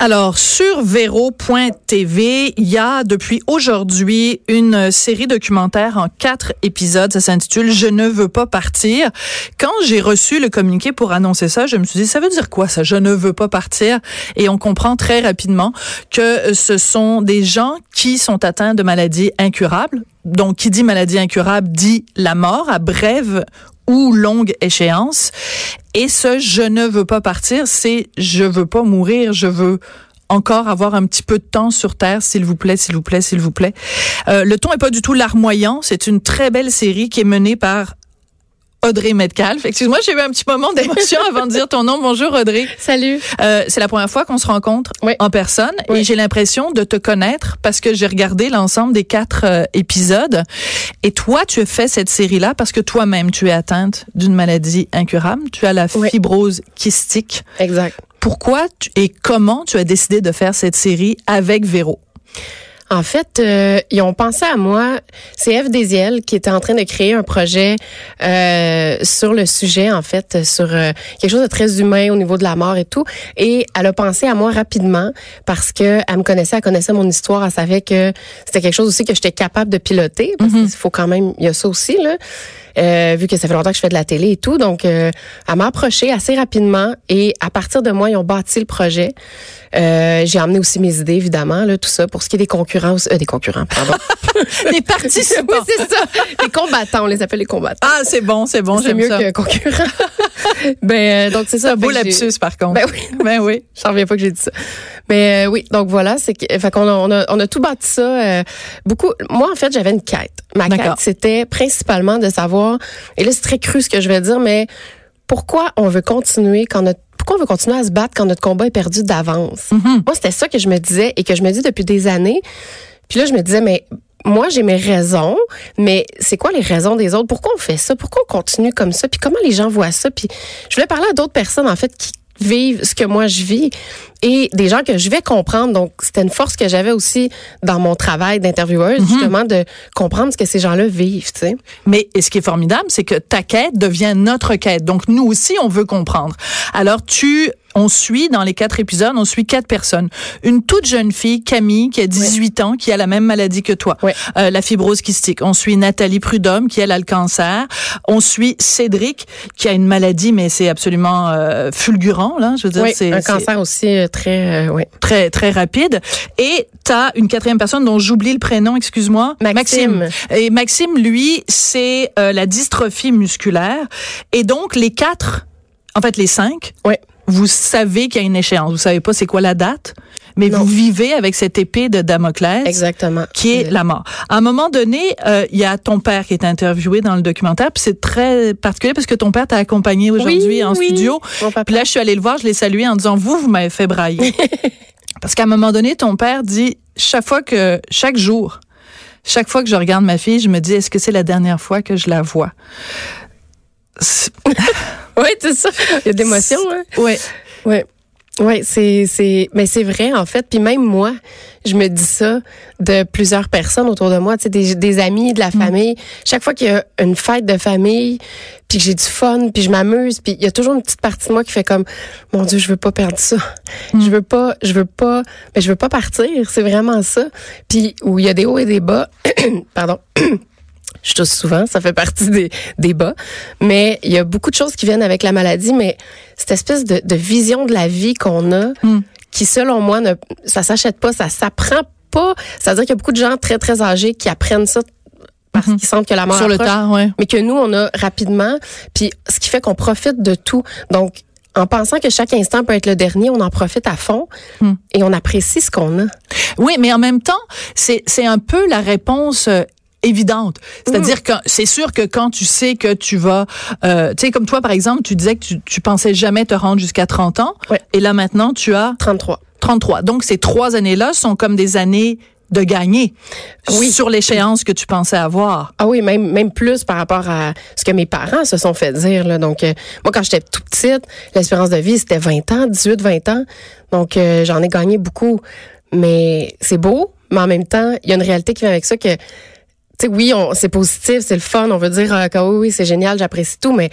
Alors, sur Vero.tv, il y a depuis aujourd'hui une série documentaire en quatre épisodes. Ça s'intitule Je ne veux pas partir. Quand j'ai reçu le communiqué pour annoncer ça, je me suis dit, ça veut dire quoi ça, Je ne veux pas partir? Et on comprend très rapidement que ce sont des gens qui sont atteints de maladies incurables. Donc, qui dit maladie incurable dit la mort à brève ou longue échéance. Et ce je ne veux pas partir, c'est je veux pas mourir, je veux encore avoir un petit peu de temps sur Terre, s'il vous plaît, s'il vous plaît, s'il vous plaît. Euh, le ton est pas du tout larmoyant. C'est une très belle série qui est menée par Audrey Metcalf. Excuse-moi, j'ai eu un petit moment d'émotion avant de dire ton nom. Bonjour Audrey. Salut. Euh, c'est la première fois qu'on se rencontre en personne et j'ai l'impression de te connaître parce que j'ai regardé l'ensemble des quatre euh, épisodes. Et toi, tu as fait cette série-là parce que toi-même, tu es atteinte d'une maladie incurable. Tu as la fibrose kystique. Exact. Pourquoi et comment tu as décidé de faire cette série avec Véro? En fait, euh, ils ont pensé à moi. C'est Eve Desiel qui était en train de créer un projet euh, sur le sujet, en fait, sur euh, quelque chose de très humain au niveau de la mort et tout. Et elle a pensé à moi rapidement parce que elle me connaissait, elle connaissait mon histoire, elle savait que c'était quelque chose aussi que j'étais capable de piloter. Parce mm-hmm. qu'il faut quand même, il y a ça aussi là. Euh, vu que ça fait longtemps que je fais de la télé et tout. Donc, euh, elle m'a approché assez rapidement et à partir de moi, ils ont bâti le projet. Euh, j'ai amené aussi mes idées, évidemment, là, tout ça. Pour ce qui est des concurrents, euh, des concurrents, pardon. des participants. oui, c'est ça. Les combattants, on les appelle les combattants. Ah, c'est bon, c'est bon, C'est mieux qu'un concurrent. ben, donc c'est ça. Beau lapsus, par contre. Ben oui. Ben oui. J'en reviens pas que j'ai dit ça. Mais oui, donc voilà, c'est fait qu'on a, on a, on a tout bâti ça. beaucoup. Moi, en fait, j'avais une quête. Ma quête, c'était principalement de savoir, et là, c'est très cru ce que je vais dire, mais pourquoi on veut continuer quand notre pourquoi on veut continuer à se battre quand notre combat est perdu d'avance? Mm-hmm. Moi, c'était ça que je me disais et que je me dis depuis des années. Puis là, je me disais, mais moi, j'ai mes raisons, mais c'est quoi les raisons des autres? Pourquoi on fait ça? Pourquoi on continue comme ça? Puis comment les gens voient ça? Puis je voulais parler à d'autres personnes, en fait, qui vivent ce que moi je vis et des gens que je vais comprendre. Donc, c'était une force que j'avais aussi dans mon travail d'intervieweuse, mhm. justement, de comprendre ce que ces gens-là vivent, tu sais. Mais ce qui est formidable, c'est que ta quête devient notre quête. Donc, nous aussi, on veut comprendre. Alors, tu on suit dans les quatre épisodes, on suit quatre personnes. Une toute jeune fille, Camille, qui a 18 ans, qui a la même maladie que toi, euh, la fibrose kystique. On suit Nathalie Prudhomme, qui a le cancer. On suit Cédric, qui a une maladie, mais c'est absolument euh, fulgurant, là. Je veux dire, c'est un cancer aussi euh, très, très, très rapide. Et t'as une quatrième personne dont j'oublie le prénom, excuse-moi. Maxime. Et Maxime, lui, c'est la dystrophie musculaire. Et donc, les quatre, en fait, les cinq. Ouais vous savez qu'il y a une échéance. Vous savez pas c'est quoi la date, mais vous vivez avec cette épée de Damoclès. Exactement. Qui est la mort. À un moment donné, euh, il y a ton père qui est interviewé dans le documentaire, puis c'est très particulier parce que ton père t'a accompagné aujourd'hui en studio. Puis là, je suis allée le voir, je l'ai salué en disant vous, vous m'avez fait brailler. parce qu'à un moment donné, ton père dit chaque fois que chaque jour, chaque fois que je regarde ma fille, je me dis est-ce que c'est la dernière fois que je la vois? oui, c'est ça. Il y a de l'émotion. Hein? Oui. Oui. Oui, c'est c'est mais c'est vrai en fait. Puis même moi, je me dis ça de plusieurs personnes autour de moi, tu sais, des, des amis, de la mm. famille. Chaque fois qu'il y a une fête de famille, puis que j'ai du fun, puis je m'amuse, puis il y a toujours une petite partie de moi qui fait comme mon Dieu, je veux pas perdre ça. Mm. Je veux pas, je veux pas, mais je veux pas partir. C'est vraiment ça. Puis où il y a des hauts et des bas. Pardon. Je tousse souvent, ça fait partie des, bas. Mais il y a beaucoup de choses qui viennent avec la maladie, mais cette espèce de, de vision de la vie qu'on a, hmm. qui selon moi, ne, ça s'achète pas, ça s'apprend pas. C'est-à-dire qu'il y a beaucoup de gens très, très âgés qui apprennent ça parce hmm. qu'ils sentent que la mort Sur le temps, ouais. Mais que nous, on a rapidement. Puis ce qui fait qu'on profite de tout. Donc, en pensant que chaque instant peut être le dernier, on en profite à fond hmm. et on apprécie ce qu'on a. Oui, mais en même temps, c'est c'est un peu la réponse euh, évidente. C'est-à-dire mm. que c'est sûr que quand tu sais que tu vas, euh, tu sais, comme toi, par exemple, tu disais que tu, tu pensais jamais te rendre jusqu'à 30 ans. Et là, maintenant, tu as... 33. 33. Donc, ces trois années-là sont comme des années de gagner oui. sur l'échéance que tu pensais avoir. Ah oui, même même plus par rapport à ce que mes parents se sont fait dire là. Donc euh, moi quand j'étais tout petite, l'espérance de vie c'était 20 ans, 18 20 ans. Donc euh, j'en ai gagné beaucoup. Mais c'est beau, mais en même temps, il y a une réalité qui vient avec ça que, sais, oui, on, c'est positif, c'est le fun, on veut dire euh, que oui, oui, c'est génial, j'apprécie tout, mais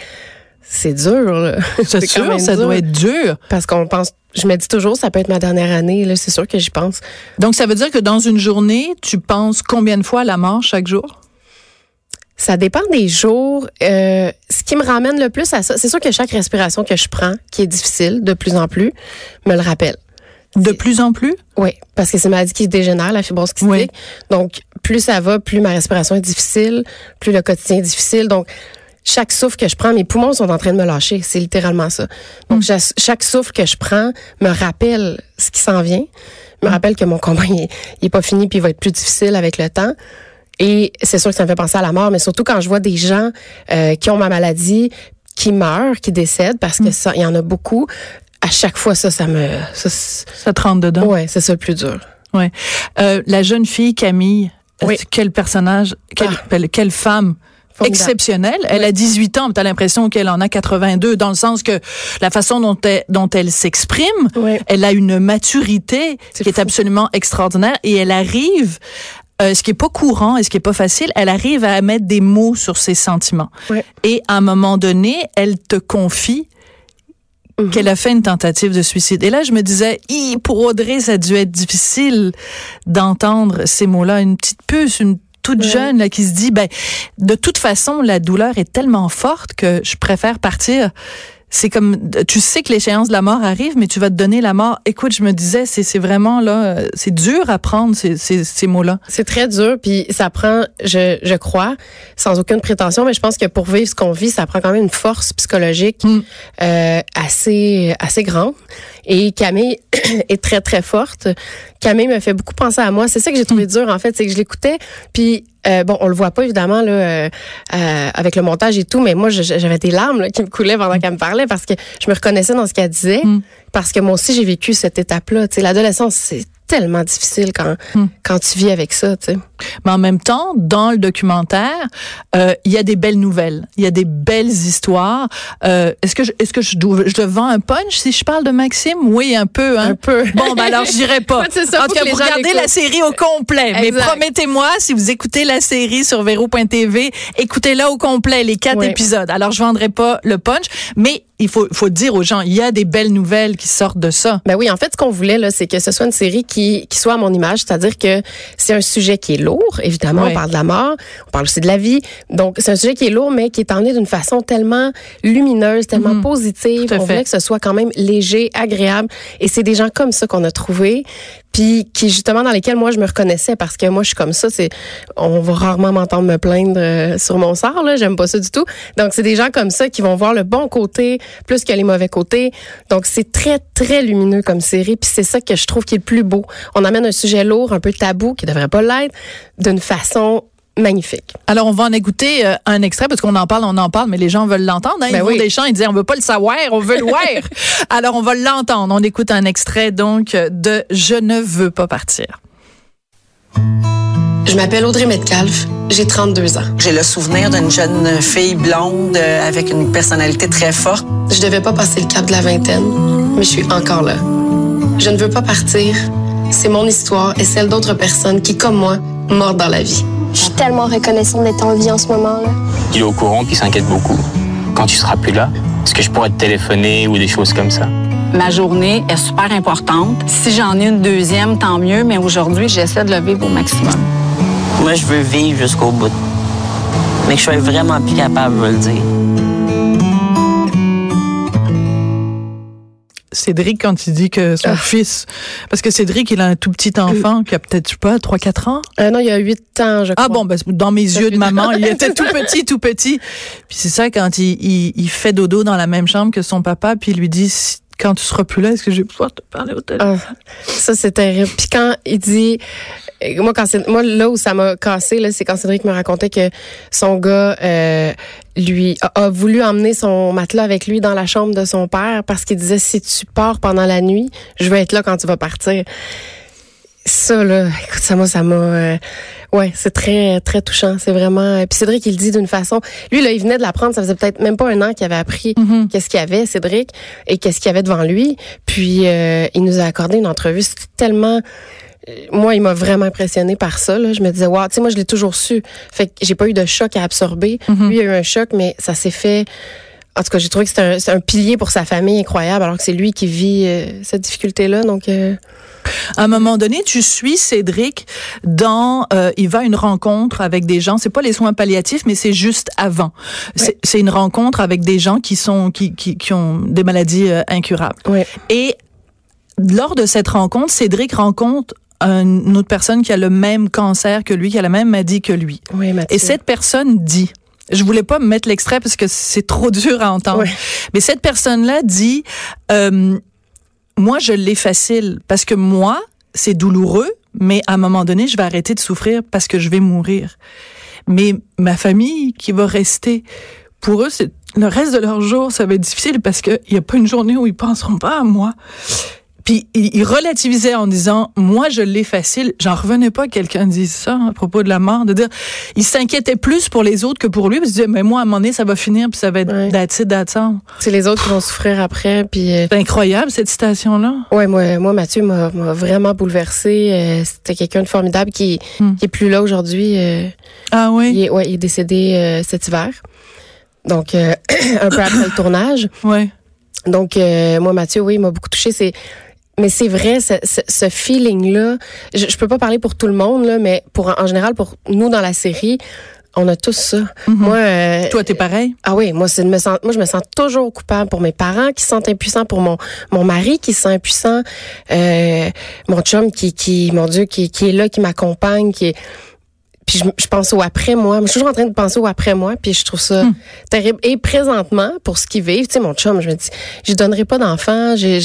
c'est dur. là. C'est sûr, ça dur. doit être dur. Parce qu'on pense, je me dis toujours, ça peut être ma dernière année, là, c'est sûr que j'y pense. Donc, ça veut dire que dans une journée, tu penses combien de fois à la mort chaque jour? Ça dépend des jours. Euh, ce qui me ramène le plus à ça, c'est sûr que chaque respiration que je prends, qui est difficile de plus en plus, me le rappelle. De plus en plus? Oui, parce que c'est une maladie qui dégénère, la fibrose kystique. Oui. Donc, plus ça va, plus ma respiration est difficile, plus le quotidien est difficile. Donc, chaque souffle que je prends, mes poumons sont en train de me lâcher. C'est littéralement ça. Donc, cha- chaque souffle que je prends me rappelle ce qui s'en vient. Me rappelle que mon combat, il est, il est pas fini puis il va être plus difficile avec le temps. Et c'est sûr que ça me fait penser à la mort, mais surtout quand je vois des gens euh, qui ont ma maladie, qui meurent, qui décèdent, parce que ça, il y en a beaucoup. À chaque fois, ça, ça me, ça, Ça te rentre dedans? ouais, c'est ça le plus dur. Ouais. Euh, la jeune fille Camille, Oui. quel personnage, quelle, Ah. quelle- femme Formidable. exceptionnelle? Elle a 18 ans, mais tu as l'impression qu'elle en a 82, dans le sens que la façon dont elle, dont elle s'exprime, Oui. elle a une maturité qui est absolument extraordinaire et elle arrive, euh, ce qui est pas courant et ce qui est pas facile, elle arrive à mettre des mots sur ses sentiments. Ouais. Et à un moment donné, elle te confie Mhm. qu'elle a fait une tentative de suicide. Et là, je me disais, Hi, pour Audrey, ça a dû être difficile d'entendre ces mots-là. Une petite puce, une toute Ouais. jeune là, qui se dit, ben, de toute façon, la douleur est tellement forte que je préfère partir. C'est comme, tu sais que l'échéance de la mort arrive, mais tu vas te donner la mort. Écoute, je me disais, c'est c'est vraiment là, euh, c'est dur à prendre ces, ces, ces mots-là. C'est très dur, puis ça prend, je, je crois, sans aucune prétention, mais je pense que pour vivre ce qu'on vit, ça prend quand même une force psychologique Mm. euh, assez assez grande. Et Camille est très très forte. Camille me fait beaucoup penser à moi. C'est ça que j'ai trouvé dur en fait, c'est que je l'écoutais, puis euh, bon, on le voit pas évidemment là euh, euh, avec le montage et tout, mais moi j'avais des larmes là, qui me coulaient pendant qu'elle me parlait parce que je me reconnaissais dans ce qu'elle disait, Mm. parce que moi aussi j'ai vécu cette étape-là. L'adolescence c'est tellement difficile quand Mm. quand tu vis avec ça, sais. Mais en même temps, dans le documentaire, euh, il y a des belles nouvelles, il y a des belles histoires. Euh, est-ce que je, est-ce que je, dois, je te vends un punch si je parle de Maxime? Oui, un peu. Hein? Un peu. Bon, ben alors je dirais pas. C'est ça, en tout cas, vous regardez la série au complet. Mais promettez-moi, si vous écoutez la série sur Vero.tv, écoutez-la au complet, les quatre épisodes. Alors je vendrai pas le punch, mais il faut, faut dire aux gens, il y a des belles nouvelles qui sortent de ça. Ben oui, en fait, ce qu'on voulait, là, c'est que ce soit une série qui, qui soit à mon image, c'est-à-dire que c'est un sujet qui est lourd, évidemment, Ouais. on parle de la mort, on parle aussi de la vie, donc c'est un sujet qui est lourd, mais qui est emmené d'une façon tellement lumineuse, tellement Mhm. positive, on voulait que ce soit quand même léger, agréable, et c'est des gens comme ça qu'on a trouvé, puis qui justement dans lesquels moi je me reconnaissais parce que moi je suis comme ça, c'est on va rarement m'entendre me plaindre euh, sur mon sort là, j'aime pas ça du tout. Donc c'est des gens comme ça qui vont voir le bon côté plus que les mauvais côtés. Donc c'est très très lumineux comme série, puis c'est ça que je trouve qui est le plus beau. On amène un sujet lourd, un peu tabou qui devrait pas l'être d'une façon magnifique. Alors, on va en écouter euh, un extrait parce qu'on en parle, on en parle, mais les gens veulent l'entendre. Hein? Ben ils vont oui. des chants, ils disent on veut pas le savoir, on veut le voir. Alors, on va l'entendre. On écoute un extrait donc de Je ne veux pas partir. Je m'appelle Audrey Metcalf, j'ai 32 ans. J'ai le souvenir d'une jeune fille blonde euh, avec une personnalité très forte. Je devais pas passer le cap de la vingtaine, mais je suis encore là. Je ne veux pas partir. C'est mon histoire et celle d'autres personnes qui, comme moi, mordent dans la vie. Je suis tellement reconnaissante d'être en vie en ce moment-là. Il est au courant puis il s'inquiète beaucoup. Quand tu seras plus là, est-ce que je pourrais te téléphoner ou des choses comme ça? Ma journée est super importante. Si j'en ai une deuxième, tant mieux, mais aujourd'hui, j'essaie de le vivre au maximum. Moi, je veux vivre jusqu'au bout. Mais que je sois vraiment plus capable de le dire. Cédric, quand il dit que son Ah. fils, parce que Cédric, il a un tout petit enfant qui a peut-être, je sais pas, 3-4 ans? Euh, non, il y a 8 ans, je crois. Ah bon, ben, dans mes yeux de maman, il était tout petit, tout petit. Puis c'est ça, quand il, il, il fait dodo dans la même chambre que son papa, puis il lui dit, quand tu seras plus là, est-ce que je vais pouvoir te parler au téléphone? Ah, ça, c'est terrible. Puis quand il dit... euh, Moi, quand moi là où ça m'a cassé, c'est quand Cédric me racontait que son gars euh, lui a, a voulu emmener son matelas avec lui dans la chambre de son père parce qu'il disait si tu pars pendant la nuit, je vais être là quand tu vas partir. Ça là, écoute, ça moi ça m'a euh, ouais, c'est très très touchant, c'est vraiment puis Cédric il le dit d'une façon lui là, il venait de l'apprendre, ça faisait peut-être même pas un an qu'il avait appris Mhm. qu'est-ce qu'il y avait Cédric et qu'est-ce qu'il y avait devant lui. Puis euh, il nous a accordé une entrevue, c'était tellement moi, il m'a vraiment impressionné par ça. Là. Je me disais, wow, tu sais, moi, je l'ai toujours su. Fait que j'ai pas eu de choc à absorber. Mhm. Lui, il a eu un choc, mais ça s'est fait. En tout cas, j'ai trouvé que c'était un, c'est un pilier pour sa famille incroyable, alors que c'est lui qui vit euh, cette difficulté-là. Donc, euh, À un moment donné, tu suis Cédric dans, euh, il va à une rencontre avec des gens. C'est pas les soins palliatifs, mais c'est juste avant. C'est- C'est une rencontre avec des gens qui sont, qui, qui, qui ont des maladies euh, incurables. ouais. Et lors de cette rencontre, Cédric rencontre une autre personne qui a le même cancer que lui, qui a la même maladie que lui. Oui. Et cette personne dit, je voulais pas me mettre l'extrait parce que c'est trop dur à entendre, Ouais. mais cette personne-là dit, euh, moi je l'ai facile parce que moi c'est douloureux, mais à un moment donné je vais arrêter de souffrir parce que je vais mourir. Mais ma famille qui va rester, pour eux le reste de leur jour ça va être difficile parce qu'il y a pas une journée où ils penseront pas à moi. Puis il, il relativisait en disant moi je l'ai facile. J'en revenais pas que quelqu'un dise ça hein, à propos de la mort, de dire il s'inquiétait plus pour les autres que pour lui. Puis il se disait mais moi à un moment donné ça va finir puis ça va être Ouais. that's it, that's all. C'est les autres qui vont souffrir après. Puis, euh, C'est incroyable cette citation là. ouais, moi, moi, Mathieu m'a m'a vraiment bouleversé. Euh, C'était quelqu'un de formidable qui, Hmm. qui est plus là aujourd'hui. euh, Ah oui? il, est, ouais, il est décédé euh, cet hiver. Donc, euh, un peu après le tournage. Ouais. Donc, euh, moi, Mathieu, oui, il m'a beaucoup touché. C'est, mais c'est vrai, ce, ce, ce feeling-là. Je, je peux pas parler pour tout le monde, là, mais pour en général, pour nous dans la série, on a tous ça. Moi, euh, Toi t'es pareil? ah oui, moi, c'est me sens, moi, je me sens toujours coupable pour mes parents qui se sentent impuissants, pour mon, mon mari qui se sent impuissant, euh, mon chum qui, qui, mon Dieu, qui, qui est là, qui m'accompagne, qui est, puis je, je pense au après moi. Je suis toujours en train de penser au après moi, puis je trouve ça terrible. Et présentement, pour ce qu'ils vivent, tu sais, mon chum, je me dis, je donnerai pas d'enfant. Il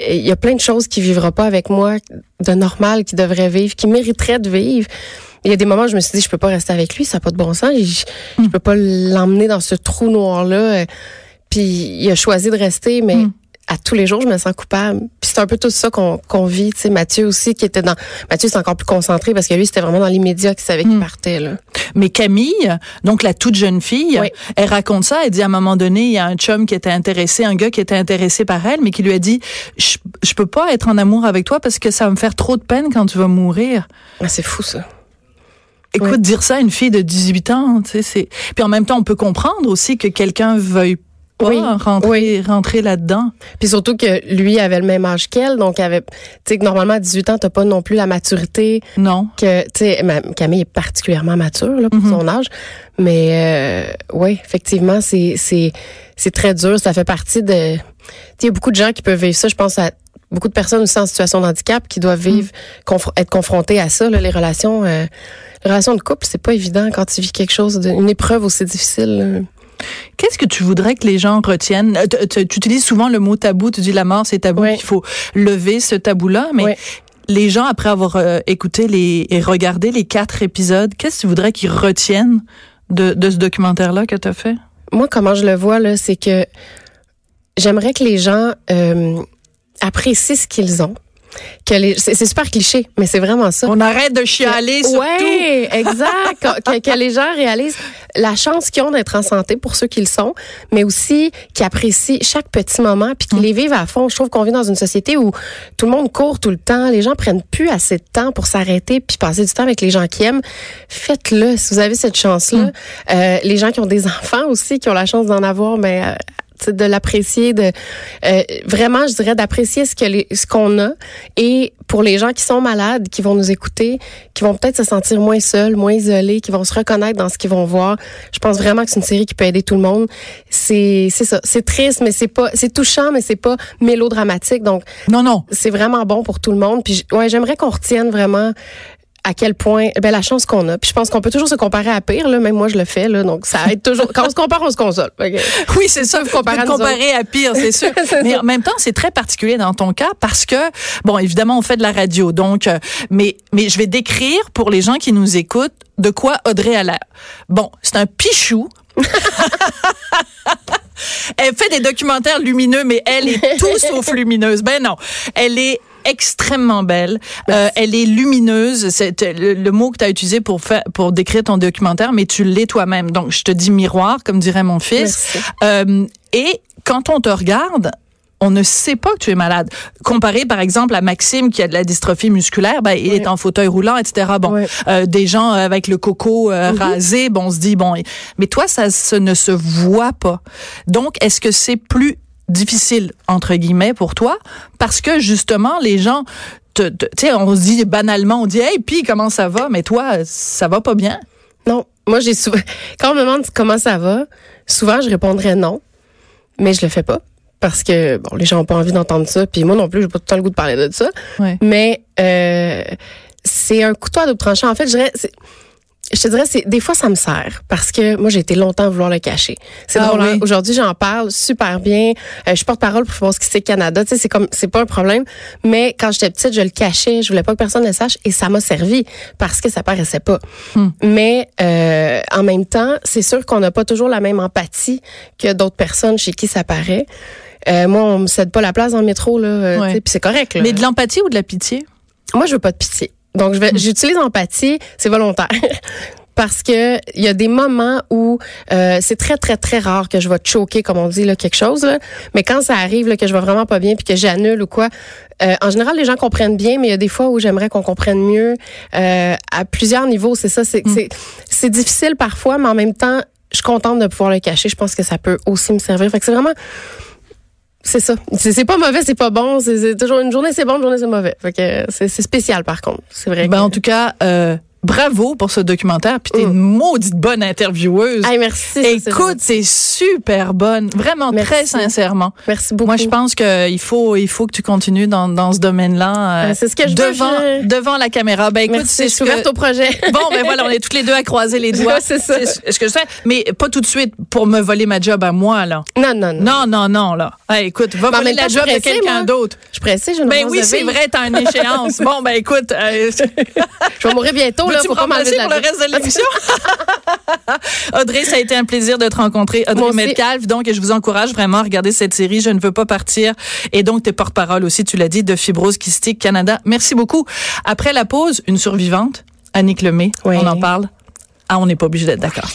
y a plein de choses qu'il vivra pas avec moi de normal, qu'il devrait vivre, qu'il mériterait de vivre. Il y a des moments où je me suis dit, je peux pas rester avec lui, ça n'a pas de bon sens. Je, je peux pas l'emmener dans ce trou noir-là. Euh, Puis il a choisi de rester, mais Mm. À tous les jours, je me sens coupable. Puis c'est un peu tout ça qu'on qu'on vit. Tu sais, Mathieu aussi, qui était dans... Mathieu, c'est encore plus concentré parce que lui, c'était vraiment dans l'immédiat qu'il savait qu'il Mm. partait. Là. Mais Camille, donc la toute jeune fille, Oui. elle raconte ça. Elle dit à un moment donné, il y a un chum qui était intéressé, un gars qui était intéressé par elle, mais qui lui a dit, je, je peux pas être en amour avec toi parce que ça va me faire trop de peine quand tu vas mourir. Ah, c'est fou, ça. Écoute, dire ça à une fille de 18 ans, tu sais, c'est. Puis en même temps, on peut comprendre aussi que quelqu'un veuille pas Oui, rentrer, oui. rentrer là-dedans. Puis surtout que lui avait le même âge qu'elle, donc avait, tu sais que normalement à 18 ans, t'as pas non plus la maturité Non. que, tu sais, Camille est particulièrement mature là, pour Mhm. son âge, mais euh, oui, effectivement, c'est c'est c'est très dur. Ça fait partie de, tu sais, il y a beaucoup de gens qui peuvent vivre ça. Je pense à beaucoup de personnes aussi en situation de handicap qui doivent vivre, confr- être confrontées à ça. Là, les relations, euh, les relations de couple, c'est pas évident quand tu vis quelque chose, de, une épreuve aussi difficile. Qu'est-ce que tu voudrais que les gens retiennent? Euh, tu- utilises souvent le mot tabou. Tu dis la mort, c'est tabou. Oui. Il faut lever ce tabou-là. Mais Oui. les gens, après avoir euh, écouté les, et regardé les quatre épisodes, qu'est-ce que tu voudrais qu'ils retiennent de, de ce documentaire-là que tu as fait? moi, comment je le vois, là, c'est que j'aimerais que les gens euh, apprécient ce qu'ils ont. Que les, c'est, super cliché, mais c'est vraiment ça. On arrête de chialer sur tout. Ouais, exact. que, les gens réalisent la chance qu'ils ont d'être en santé pour ceux qu'ils sont, mais aussi qu'ils apprécient chaque petit moment puis qu'ils les vivent à fond. Je trouve qu'on vit dans une société où tout le monde court tout le temps. Les gens prennent plus assez de temps pour s'arrêter puis passer du temps avec les gens qui aiment. Faites-le si vous avez cette chance-là. Euh, les gens qui ont des enfants aussi, qui ont la chance d'en avoir, mais euh, de l'apprécier, de euh, vraiment, je dirais, d'apprécier ce que les, ce qu'on a. Et pour les gens qui sont malades, qui vont nous écouter, qui vont peut-être se sentir moins seuls, moins isolés, qui vont se reconnaître dans ce qu'ils vont voir, je pense vraiment que c'est une série qui peut aider tout le monde. C'est c'est ça, c'est triste, mais c'est pas, c'est touchant, mais c'est pas mélodramatique. Donc Non, non. c'est vraiment bon pour tout le monde. Puis ouais, j'aimerais qu'on retienne vraiment à quel point ben la chance qu'on a. Puis je pense qu'on peut toujours se comparer à pire là, même moi je le fais là, donc ça aide toujours quand on se compare on se console. Oui, c'est ça. Vous comparer à comparer à pire, c'est sûr. Mais ça. en même temps, c'est très particulier dans ton cas parce que, bon, évidemment, on fait de la radio, donc, euh, mais, mais je vais décrire pour les gens qui nous écoutent de quoi Audrey a l'air. Bon, c'est un pichou. elle fait des documentaires lumineux, mais elle est tout sauf lumineuse. Ben non, elle est extrêmement belle. Euh, elle est lumineuse. C'est euh, le, le mot que tu as utilisé pour faire pour décrire ton documentaire, mais tu l'es toi-même. Donc je te dis miroir, comme dirait mon fils. Euh, et quand on te regarde, on ne sait pas que tu es malade. Comparé, par exemple, à Maxime qui a de la dystrophie musculaire, ben, il est en fauteuil roulant, etc. Bon, euh, des gens avec le coco euh, Mhm. rasé, bon, on se dit, bon, mais toi, ça, ça ne se voit pas. Donc, est-ce que c'est plus difficile, entre guillemets, pour toi? Parce que, justement, les gens, te- te- tu sais, on se dit banalement, on dit, hey, puis comment ça va? Mais toi, ça va pas bien? Non. Moi, j'ai souvent, quand on me demande comment ça va, souvent, je répondrais non. Mais je le fais pas. Parce que, bon, les gens ont pas envie d'entendre ça. Puis moi non plus, j'ai pas tout le temps le goût de parler de ça. Ouais. Mais, euh, c'est un couteau à double tranchant. En fait, je dirais, je te dirais, c'est des fois ça me sert parce que moi j'ai été longtemps à vouloir le cacher. C'est Ah drôle. hein? oui. Aujourd'hui j'en parle super bien. Euh, je porte parole pour ce qui c'est Canada. Tu sais, c'est comme c'est pas un problème. Mais quand j'étais petite, je le cachais. Je voulais pas que personne le sache et ça m'a servi parce que ça paraissait pas. Mais euh, en même temps, c'est sûr qu'on n'a pas toujours la même empathie que d'autres personnes chez qui ça paraît. Euh, moi, on me cède pas la place dans le métro là. euh, Ouais. Puis c'est correct. Là. Mais de l'empathie ou de la pitié? Moi, je veux pas de pitié. Donc, je vais, j'utilise empathie, c'est volontaire. Parce que il y a des moments où euh, c'est très très très rare que je vais te choquer comme on dit là quelque chose là. mais quand ça arrive là, que je vais vraiment pas bien puis que j'annule ou quoi euh, en général les gens comprennent bien mais il y a des fois où j'aimerais qu'on comprenne mieux. Euh, à plusieurs niveaux c'est ça c'est c'est c'est difficile parfois mais en même temps je suis contente de pouvoir le cacher. Je pense que ça peut aussi me servir. Fait que c'est vraiment c'est ça. C'est pas mauvais, c'est pas bon. C'est toujours une journée c'est bon, une journée c'est mauvais. Fait que c'est c'est spécial par contre. C'est vrai. Ben, que- en tout cas, euh, bravo pour ce documentaire. Puis t'es une maudite bonne intervieweuse. Hey, merci. Écoute, c'est super bonne, vraiment Merci. très sincèrement. Merci beaucoup. Moi, je pense que il faut, il faut que tu continues dans, dans ce domaine-là. euh, Euh, c'est ce que je veux, devant, je- devant la caméra. Ben écoute, c'est je ce suis ouverte que- au projet. Bon, ben voilà, on est toutes les deux à croiser les doigts. C'est ça. ce que je fais. Mais pas tout de suite pour me voler ma job à moi, là. Non, non, non. Non, non, non, là. Hey, écoute, va Mais en voler la je job de pressée, quelqu'un d'autre. Je suis pressée, une Ben oui, c'est vrai, t'as une échéance. Bon, ben écoute, euh, Je vais mourir bientôt, là. Faut me remplacer pour le reste de l'émission? Audrey, ça a été un plaisir de te rencontrer. Audrey. Metcalf, donc, et je vous encourage vraiment à regarder cette série. Je ne veux pas partir. Et donc, t'es porte-parole aussi, tu l'as dit, de Fibrose Kystique Canada. Merci beaucoup. Après la pause, une survivante, Annick Lemay. Oui. On en parle. Ah, on n'est pas obligé d'être d'accord.